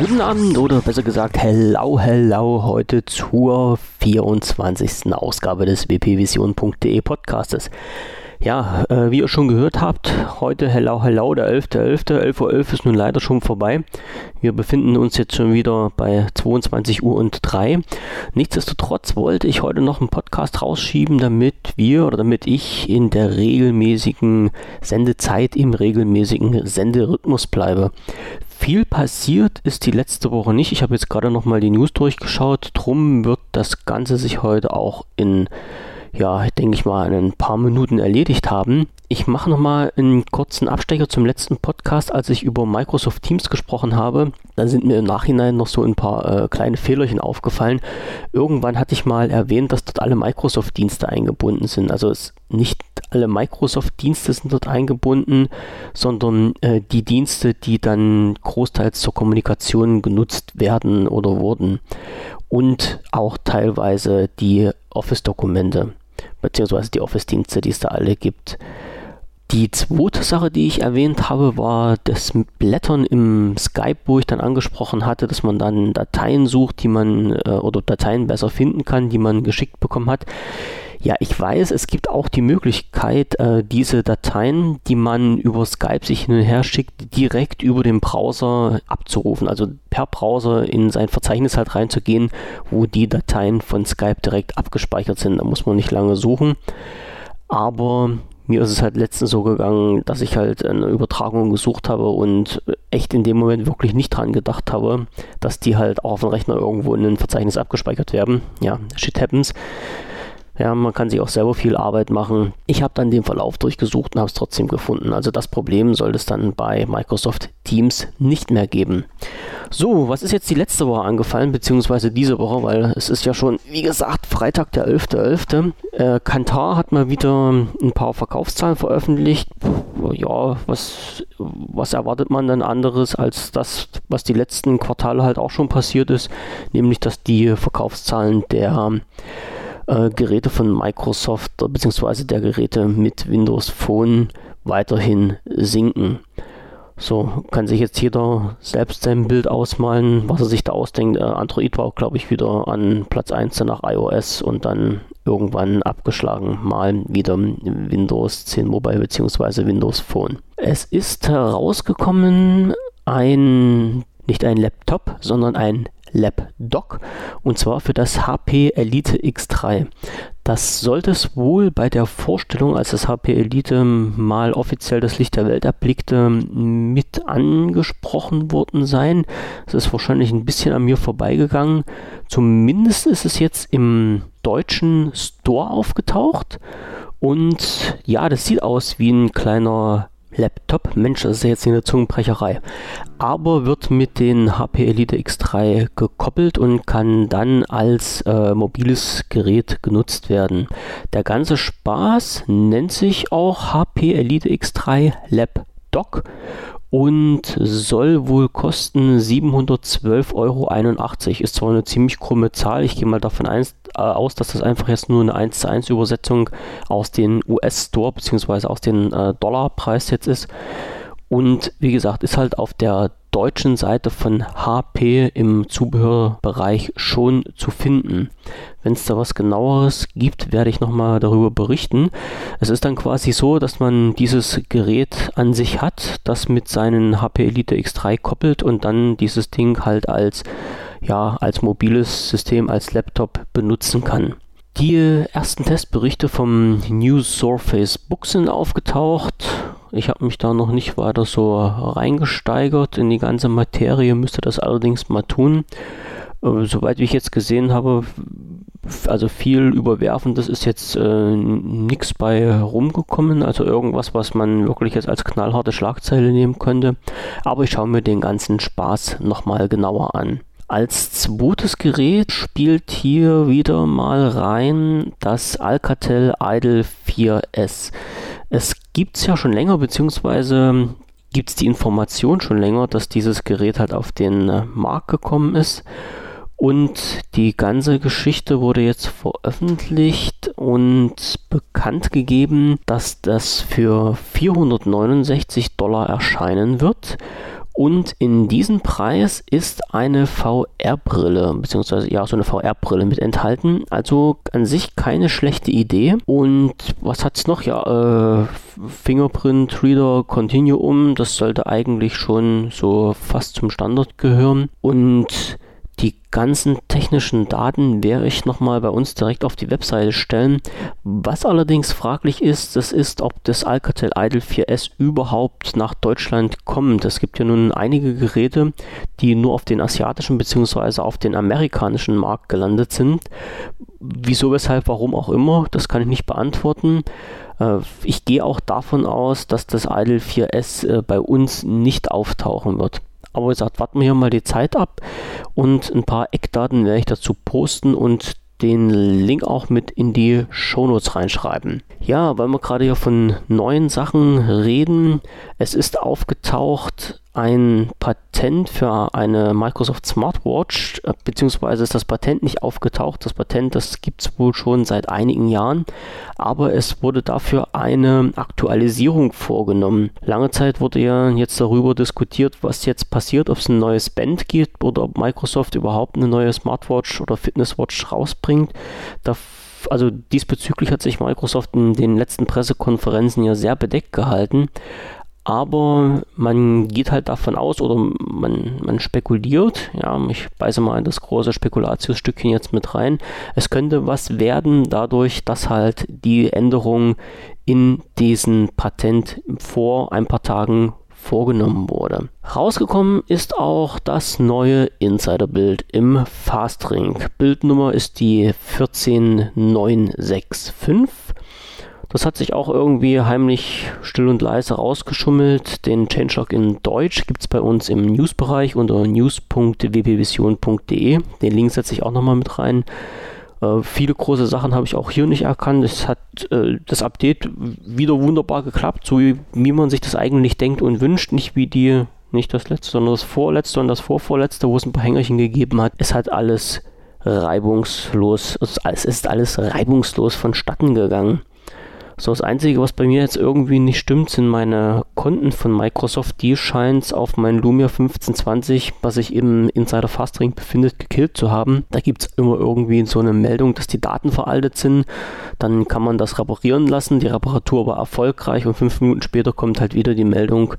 Guten Abend oder besser gesagt hello, hello heute zur 24. Ausgabe des wpvision.de Podcastes. Ja, äh, wie ihr schon gehört habt, heute hello, hello, der 11.11. 11.11 Uhr .11 ist nun leider schon vorbei. Wir befinden uns jetzt schon wieder bei 22 Uhr und 3. Nichtsdestotrotz wollte ich heute noch einen Podcast rausschieben, damit wir oder damit ich in der regelmäßigen Sendezeit, im regelmäßigen Senderhythmus bleibe. Viel passiert ist die letzte Woche nicht. Ich habe jetzt gerade noch mal die News durchgeschaut. Drum wird das Ganze sich heute auch in ja, denke ich mal, in ein paar Minuten erledigt haben. Ich mache nochmal einen kurzen Abstecher zum letzten Podcast, als ich über Microsoft Teams gesprochen habe. Da sind mir im Nachhinein noch so ein paar äh, kleine Fehlerchen aufgefallen. Irgendwann hatte ich mal erwähnt, dass dort alle Microsoft-Dienste eingebunden sind. Also es nicht alle Microsoft-Dienste sind dort eingebunden, sondern äh, die Dienste, die dann großteils zur Kommunikation genutzt werden oder wurden. Und auch teilweise die Office-Dokumente beziehungsweise die Office-Dienste, die es da alle gibt. Die zweite Sache, die ich erwähnt habe, war das Blättern im Skype, wo ich dann angesprochen hatte, dass man dann Dateien sucht, die man äh, oder Dateien besser finden kann, die man geschickt bekommen hat. Ja, ich weiß, es gibt auch die Möglichkeit, äh, diese Dateien, die man über Skype sich hin und her schickt, direkt über den Browser abzurufen. Also per Browser in sein Verzeichnis halt reinzugehen, wo die Dateien von Skype direkt abgespeichert sind. Da muss man nicht lange suchen. Aber mir ist es halt letztens so gegangen, dass ich halt eine Übertragung gesucht habe und echt in dem Moment wirklich nicht dran gedacht habe, dass die halt auch auf dem Rechner irgendwo in ein Verzeichnis abgespeichert werden. Ja, shit happens. Ja, man kann sich auch selber viel Arbeit machen. Ich habe dann den Verlauf durchgesucht und habe es trotzdem gefunden. Also das Problem sollte es dann bei Microsoft Teams nicht mehr geben. So, was ist jetzt die letzte Woche angefallen, beziehungsweise diese Woche, weil es ist ja schon, wie gesagt, Freitag der 11.11. .11. Äh, Kantar hat mal wieder ein paar Verkaufszahlen veröffentlicht. Ja, was, was erwartet man denn anderes als das, was die letzten Quartale halt auch schon passiert ist, nämlich dass die Verkaufszahlen der äh, Geräte von Microsoft bzw. der Geräte mit Windows Phone weiterhin sinken. So kann sich jetzt jeder selbst sein Bild ausmalen, was er sich da ausdenkt. Äh, Android war, glaube ich, wieder an Platz 1 nach iOS und dann irgendwann abgeschlagen, mal wieder Windows 10 Mobile bzw. Windows Phone. Es ist herausgekommen ein, nicht ein Laptop, sondern ein Lapdoc und zwar für das HP Elite X3. Das sollte es wohl bei der Vorstellung, als das HP Elite mal offiziell das Licht der Welt erblickte, mit angesprochen worden sein. Es ist wahrscheinlich ein bisschen an mir vorbeigegangen. Zumindest ist es jetzt im deutschen Store aufgetaucht. Und ja, das sieht aus wie ein kleiner Laptop. Mensch, das ist ja jetzt eine Zungenbrecherei. Aber wird mit den HP Elite X3 gekoppelt und kann dann als äh, mobiles Gerät genutzt werden. Der ganze Spaß nennt sich auch HP Elite X3 Lab Dock und soll wohl kosten 712,81 Euro. Ist zwar eine ziemlich krumme Zahl, ich gehe mal davon äh, aus, dass das einfach jetzt nur eine 1 zu 1 Übersetzung aus den US-Store bzw. aus den äh, Dollarpreis jetzt ist. Und wie gesagt, ist halt auf der deutschen Seite von HP im Zubehörbereich schon zu finden. Wenn es da was genaueres gibt, werde ich nochmal darüber berichten. Es ist dann quasi so, dass man dieses Gerät an sich hat, das mit seinen HP Elite X3 koppelt und dann dieses Ding halt als, ja, als mobiles System, als Laptop benutzen kann. Die ersten Testberichte vom New Surface Book sind aufgetaucht. Ich habe mich da noch nicht weiter so reingesteigert in die ganze Materie, müsste das allerdings mal tun. Äh, soweit ich jetzt gesehen habe, also viel Überwerfendes ist jetzt äh, nichts bei rumgekommen, also irgendwas, was man wirklich jetzt als knallharte Schlagzeile nehmen könnte. Aber ich schaue mir den ganzen Spaß nochmal genauer an. Als zweites Gerät spielt hier wieder mal rein das Alcatel Idol 4S. Es gibt es ja schon länger, beziehungsweise gibt es die Information schon länger, dass dieses Gerät halt auf den äh, Markt gekommen ist. Und die ganze Geschichte wurde jetzt veröffentlicht und bekannt gegeben, dass das für 469 Dollar erscheinen wird Und in diesem Preis ist eine VR-Brille, beziehungsweise ja, so eine VR-Brille mit enthalten. Also an sich keine schlechte Idee. Und was hat es noch? Ja, äh, Fingerprint Reader Continuum, das sollte eigentlich schon so fast zum Standard gehören. Und die ganzen technischen Daten werde ich nochmal bei uns direkt auf die Webseite stellen. Was allerdings fraglich ist, das ist, ob das Alcatel Idol 4S überhaupt nach Deutschland kommt. Es gibt ja nun einige Geräte, die nur auf den asiatischen bzw. auf den amerikanischen Markt gelandet sind. Wieso, weshalb, warum auch immer, das kann ich nicht beantworten. Äh, ich gehe auch davon aus, dass das Idol 4S äh, bei uns nicht auftauchen wird. Aber wie gesagt, warten wir hier mal die Zeit ab und ein paar Eckdaten werde ich dazu posten und den Link auch mit in die Shownotes reinschreiben. Ja, weil wir gerade hier von neuen Sachen reden, es ist aufgetaucht ein Patent für eine Microsoft Smartwatch, äh, beziehungsweise ist das Patent nicht aufgetaucht. Das Patent, das gibt es wohl schon seit einigen Jahren, aber es wurde dafür eine Aktualisierung vorgenommen. Lange Zeit wurde ja jetzt darüber diskutiert, was jetzt passiert, ob es ein neues Band gibt oder ob Microsoft überhaupt eine neue Smartwatch oder Fitnesswatch rausbringt. Da also diesbezüglich hat sich Microsoft in den letzten Pressekonferenzen ja sehr bedeckt gehalten aber man geht halt davon aus oder man, man spekuliert, ja, ich beiße mal in das große Spekulatiusstückchen jetzt mit rein, es könnte was werden dadurch, dass halt die Änderung in diesem Patent vor ein paar Tagen vorgenommen wurde. Rausgekommen ist auch das neue Insider-Bild im Fastring. Bildnummer ist die 14965 das hat sich auch irgendwie heimlich still und leise rausgeschummelt. Den Changelog in Deutsch gibt es bei uns im Newsbereich unter news.wpvision.de. Den Link setze ich auch nochmal mit rein. Äh, viele große Sachen habe ich auch hier nicht erkannt. Es hat äh, das Update wieder wunderbar geklappt, so wie, man sich das eigentlich denkt und wünscht. Nicht wie die, nicht das letzte, sondern das vorletzte und das vorvorletzte, wo es ein paar Hängerchen gegeben hat. Es hat alles reibungslos, es ist alles reibungslos vonstatten gegangen. So, das Einzige, was bei mir jetzt irgendwie nicht stimmt, sind meine Konten von Microsoft. Die scheint auf mein Lumia 1520, was sich im Insider Fastring befindet, gekillt zu haben. Da gibt es immer irgendwie so eine Meldung, dass die Daten veraltet sind. Dann kann man das reparieren lassen. Die Reparatur war erfolgreich und fünf Minuten später kommt halt wieder die Meldung,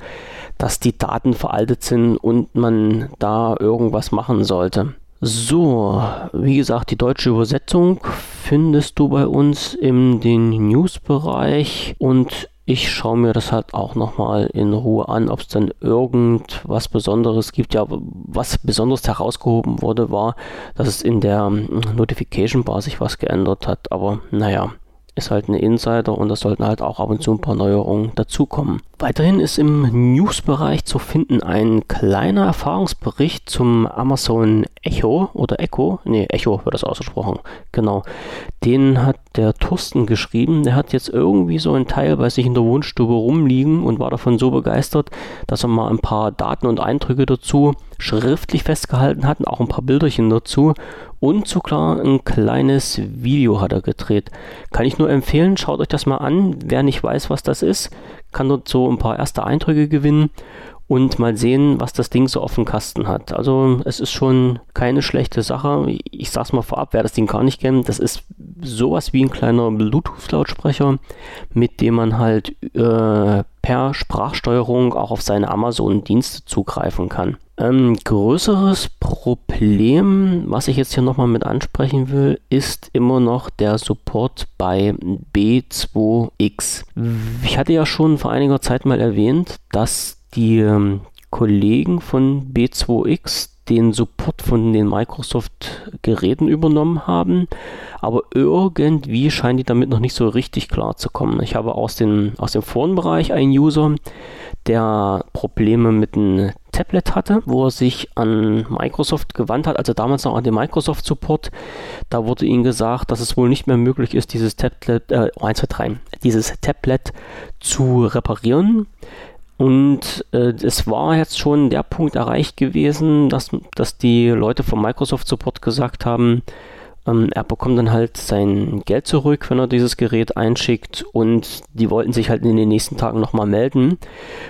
dass die Daten veraltet sind und man da irgendwas machen sollte. So, wie gesagt, die deutsche Übersetzung findest du bei uns in den News-Bereich und ich schaue mir das halt auch nochmal in Ruhe an, ob es dann irgendwas Besonderes gibt. Ja, was besonders herausgehoben wurde, war, dass es in der Notification Bar sich was geändert hat. Aber naja, ist halt ein Insider und da sollten halt auch ab und zu ein paar Neuerungen dazukommen. Weiterhin ist im News-Bereich zu finden ein kleiner Erfahrungsbericht zum Amazon Echo oder Echo, nee, Echo wird das ausgesprochen, genau. Den hat der Thorsten geschrieben. Der hat jetzt irgendwie so ein Teil bei sich in der Wohnstube rumliegen und war davon so begeistert, dass er mal ein paar Daten und Eindrücke dazu schriftlich festgehalten hat und auch ein paar Bilderchen dazu und sogar ein kleines Video hat er gedreht. Kann ich nur empfehlen, schaut euch das mal an. Wer nicht weiß, was das ist, kann dort so ein paar erste Eindrücke gewinnen und mal sehen, was das Ding so auf dem Kasten hat. Also es ist schon keine schlechte Sache. Ich sag's mal vorab, wer das Ding gar nicht kennt, das ist sowas wie ein kleiner Bluetooth-Lautsprecher, mit dem man halt äh, per Sprachsteuerung auch auf seine Amazon-Dienste zugreifen kann. Ähm, größeres Problem, was ich jetzt hier nochmal mit ansprechen will, ist immer noch der Support bei B2X. Ich hatte ja schon vor einiger Zeit mal erwähnt, dass die ähm, Kollegen von B2X den Support von den Microsoft-Geräten übernommen haben, aber irgendwie scheinen die damit noch nicht so richtig klar zu kommen. Ich habe aus, den, aus dem Forenbereich einen User, der Probleme mit einem Tablet hatte, wo er sich an Microsoft gewandt hat, also damals noch an den Microsoft Support. Da wurde ihm gesagt, dass es wohl nicht mehr möglich ist, dieses Tablet, äh, 1, 2, 3, dieses Tablet zu reparieren. Und äh, es war jetzt schon der Punkt erreicht gewesen, dass, dass die Leute vom Microsoft Support gesagt haben, Ähm, er bekommt dann halt sein Geld zurück, wenn er dieses Gerät einschickt und die wollten sich halt in den nächsten Tagen nochmal melden.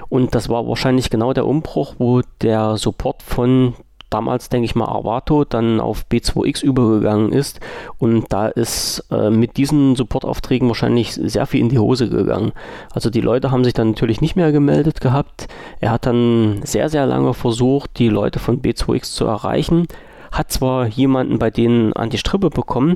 Und das war wahrscheinlich genau der Umbruch, wo der Support von damals, denke ich mal, Arvato dann auf B2X übergegangen ist. Und da ist äh, mit diesen Supportaufträgen wahrscheinlich sehr viel in die Hose gegangen. Also die Leute haben sich dann natürlich nicht mehr gemeldet gehabt. Er hat dann sehr, sehr lange versucht, die Leute von B2X zu erreichen. Hat zwar jemanden bei denen an die Strippe bekommen,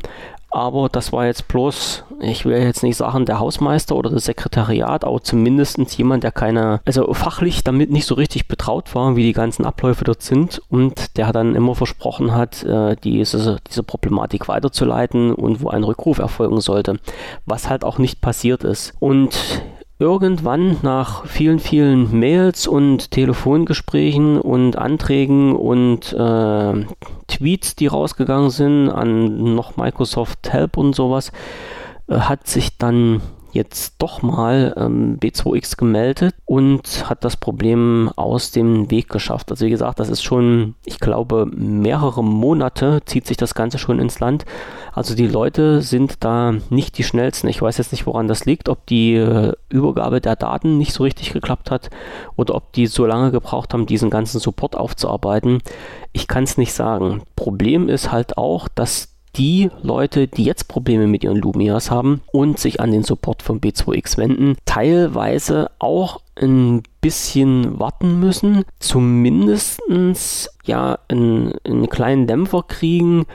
aber das war jetzt bloß, ich will jetzt nicht sagen, der Hausmeister oder das Sekretariat, aber zumindest jemand, der keine, also fachlich damit nicht so richtig betraut war, wie die ganzen Abläufe dort sind und der dann immer versprochen hat, äh, diese, diese Problematik weiterzuleiten und wo ein Rückruf erfolgen sollte, was halt auch nicht passiert ist. Und irgendwann nach vielen, vielen Mails und Telefongesprächen und Anträgen und äh, Tweets, die rausgegangen sind an noch Microsoft Help und sowas, äh, hat sich dann jetzt doch mal ähm, B2X gemeldet und hat das Problem aus dem Weg geschafft. Also wie gesagt, das ist schon, ich glaube, mehrere Monate zieht sich das Ganze schon ins Land. Also die Leute sind da nicht die schnellsten. Ich weiß jetzt nicht, woran das liegt, ob die äh, Übergabe der Daten nicht so richtig geklappt hat oder ob die so lange gebraucht haben, diesen ganzen Support aufzuarbeiten. Ich kann es nicht sagen. Problem ist halt auch, dass die Leute, die jetzt Probleme mit ihren Lumias haben und sich an den Support von B2X wenden, teilweise auch ein bisschen warten müssen, zumindest ja einen, einen kleinen Dämpfer kriegen,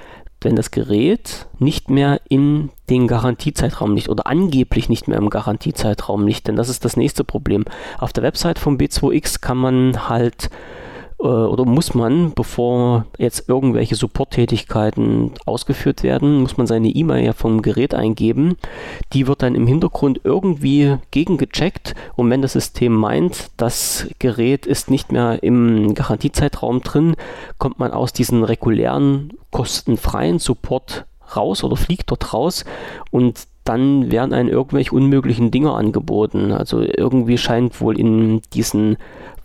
wenn das Gerät nicht mehr in den Garantiezeitraum liegt oder angeblich nicht mehr im Garantiezeitraum liegt, denn das ist das nächste Problem. Auf der Website von B2X kann man halt oder muss man, bevor jetzt irgendwelche Support-Tätigkeiten ausgeführt werden, muss man seine E-Mail ja vom Gerät eingeben. Die wird dann im Hintergrund irgendwie gegengecheckt und wenn das System meint, das Gerät ist nicht mehr im Garantiezeitraum drin, kommt man aus diesem regulären kostenfreien Support raus oder fliegt dort raus und dann werden einem irgendwelche unmöglichen Dinge angeboten. Also irgendwie scheint wohl in diesen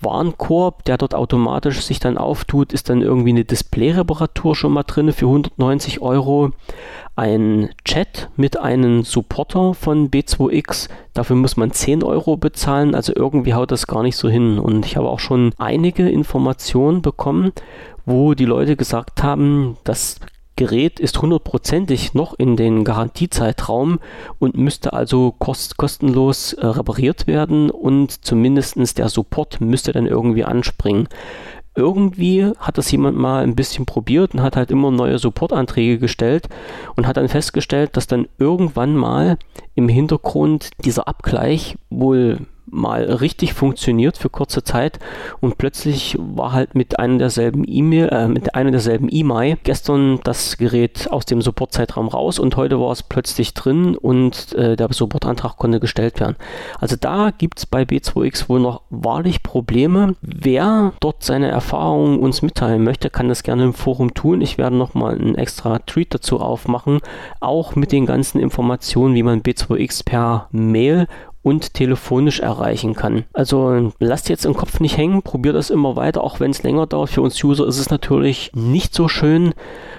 Warenkorb, der dort automatisch sich dann auftut, ist dann irgendwie eine Display-Reparatur schon mal drin für 190 Euro. Ein Chat mit einem Supporter von B2X, dafür muss man 10 Euro bezahlen, also irgendwie haut das gar nicht so hin. Und ich habe auch schon einige Informationen bekommen, wo die Leute gesagt haben, das Gerät ist hundertprozentig noch in den Garantiezeitraum und müsste also kost kostenlos äh, repariert werden und zumindest der Support müsste dann irgendwie anspringen. Irgendwie hat das jemand mal ein bisschen probiert und hat halt immer neue Supportanträge gestellt und hat dann festgestellt, dass dann irgendwann mal im Hintergrund dieser Abgleich wohl mal richtig funktioniert für kurze Zeit und plötzlich war halt mit einer derselben E-Mail, äh, mit einer derselben E-Mail gestern das Gerät aus dem Supportzeitraum raus und heute war es plötzlich drin und äh, der Supportantrag konnte gestellt werden. Also da gibt es bei B2X wohl noch wahrlich Probleme. Wer dort seine Erfahrungen uns mitteilen möchte, kann das gerne im Forum tun. Ich werde nochmal einen extra Tweet dazu aufmachen, auch mit den ganzen Informationen, wie man B2X per Mail und telefonisch erreichen kann. Also lasst jetzt im Kopf nicht hängen, probiert das immer weiter, auch wenn es länger dauert. Für uns User ist es natürlich nicht so schön,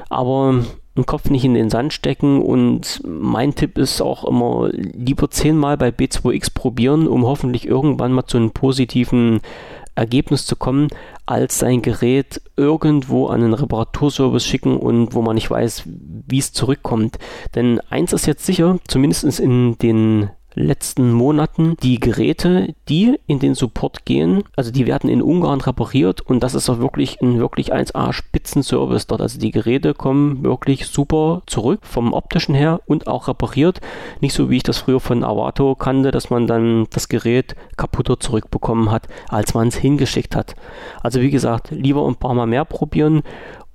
aber den Kopf nicht in den Sand stecken und mein Tipp ist auch immer lieber zehnmal bei B2X probieren, um hoffentlich irgendwann mal zu einem positiven Ergebnis zu kommen, als sein Gerät irgendwo an einen Reparaturservice schicken und wo man nicht weiß, wie es zurückkommt. Denn eins ist jetzt sicher, zumindest in den letzten Monaten die Geräte, die in den Support gehen, also die werden in Ungarn repariert und das ist auch wirklich ein wirklich 1A Spitzenservice dort. Also die Geräte kommen wirklich super zurück vom optischen her und auch repariert. Nicht so wie ich das früher von Avato kannte, dass man dann das Gerät kaputter zurückbekommen hat, als man es hingeschickt hat. Also wie gesagt, lieber ein paar Mal mehr probieren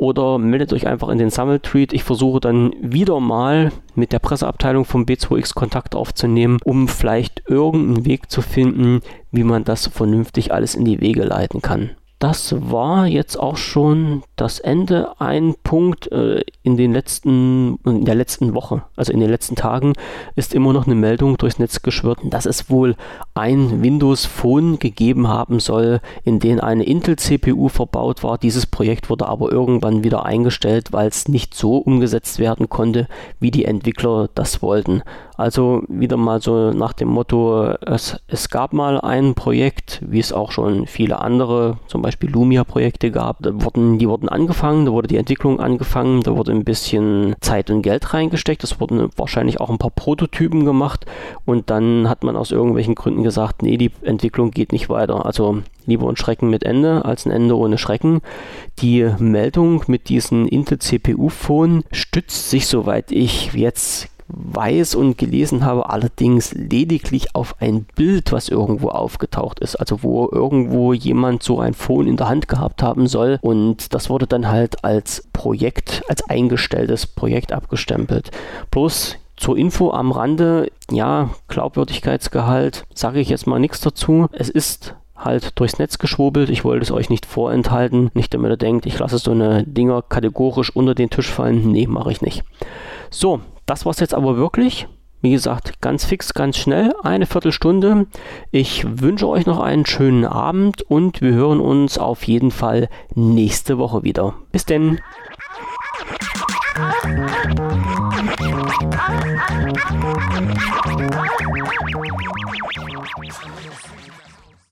oder meldet euch einfach in den Sammeltweet. Ich versuche dann wieder mal mit der Presseabteilung vom B2X Kontakt aufzunehmen, um vielleicht irgendeinen Weg zu finden, wie man das vernünftig alles in die Wege leiten kann. Das war jetzt auch schon das Ende. Ein Punkt äh, in den letzten, in der letzten Woche, also in den letzten Tagen, ist immer noch eine Meldung durchs Netz geschwirrt, dass es wohl ein Windows Phone gegeben haben soll, in dem eine Intel CPU verbaut war. Dieses Projekt wurde aber irgendwann wieder eingestellt, weil es nicht so umgesetzt werden konnte, wie die Entwickler das wollten. Also wieder mal so nach dem Motto, es, es gab mal ein Projekt, wie es auch schon viele andere, zum Beispiel Lumia-Projekte gab. Da wurden, die wurden angefangen, da wurde die Entwicklung angefangen, da wurde ein bisschen Zeit und Geld reingesteckt, es wurden wahrscheinlich auch ein paar Prototypen gemacht und dann hat man aus irgendwelchen Gründen gesagt, nee, die Entwicklung geht nicht weiter. Also lieber ein Schrecken mit Ende als ein Ende ohne Schrecken. Die Meldung mit diesen Intel CPU-Phone stützt sich, soweit ich jetzt weiß und gelesen habe, allerdings lediglich auf ein Bild, was irgendwo aufgetaucht ist. Also wo irgendwo jemand so ein Phone in der Hand gehabt haben soll. Und das wurde dann halt als Projekt, als eingestelltes Projekt abgestempelt. Bloß zur Info am Rande, ja, Glaubwürdigkeitsgehalt, sage ich jetzt mal nichts dazu. Es ist halt durchs Netz geschwurbelt. Ich wollte es euch nicht vorenthalten. Nicht damit ihr denkt, ich lasse so eine Dinger kategorisch unter den Tisch fallen. Nee, mache ich nicht. So, das war es jetzt aber wirklich. Wie gesagt, ganz fix, ganz schnell, eine Viertelstunde. Ich wünsche euch noch einen schönen Abend und wir hören uns auf jeden Fall nächste Woche wieder. Bis denn.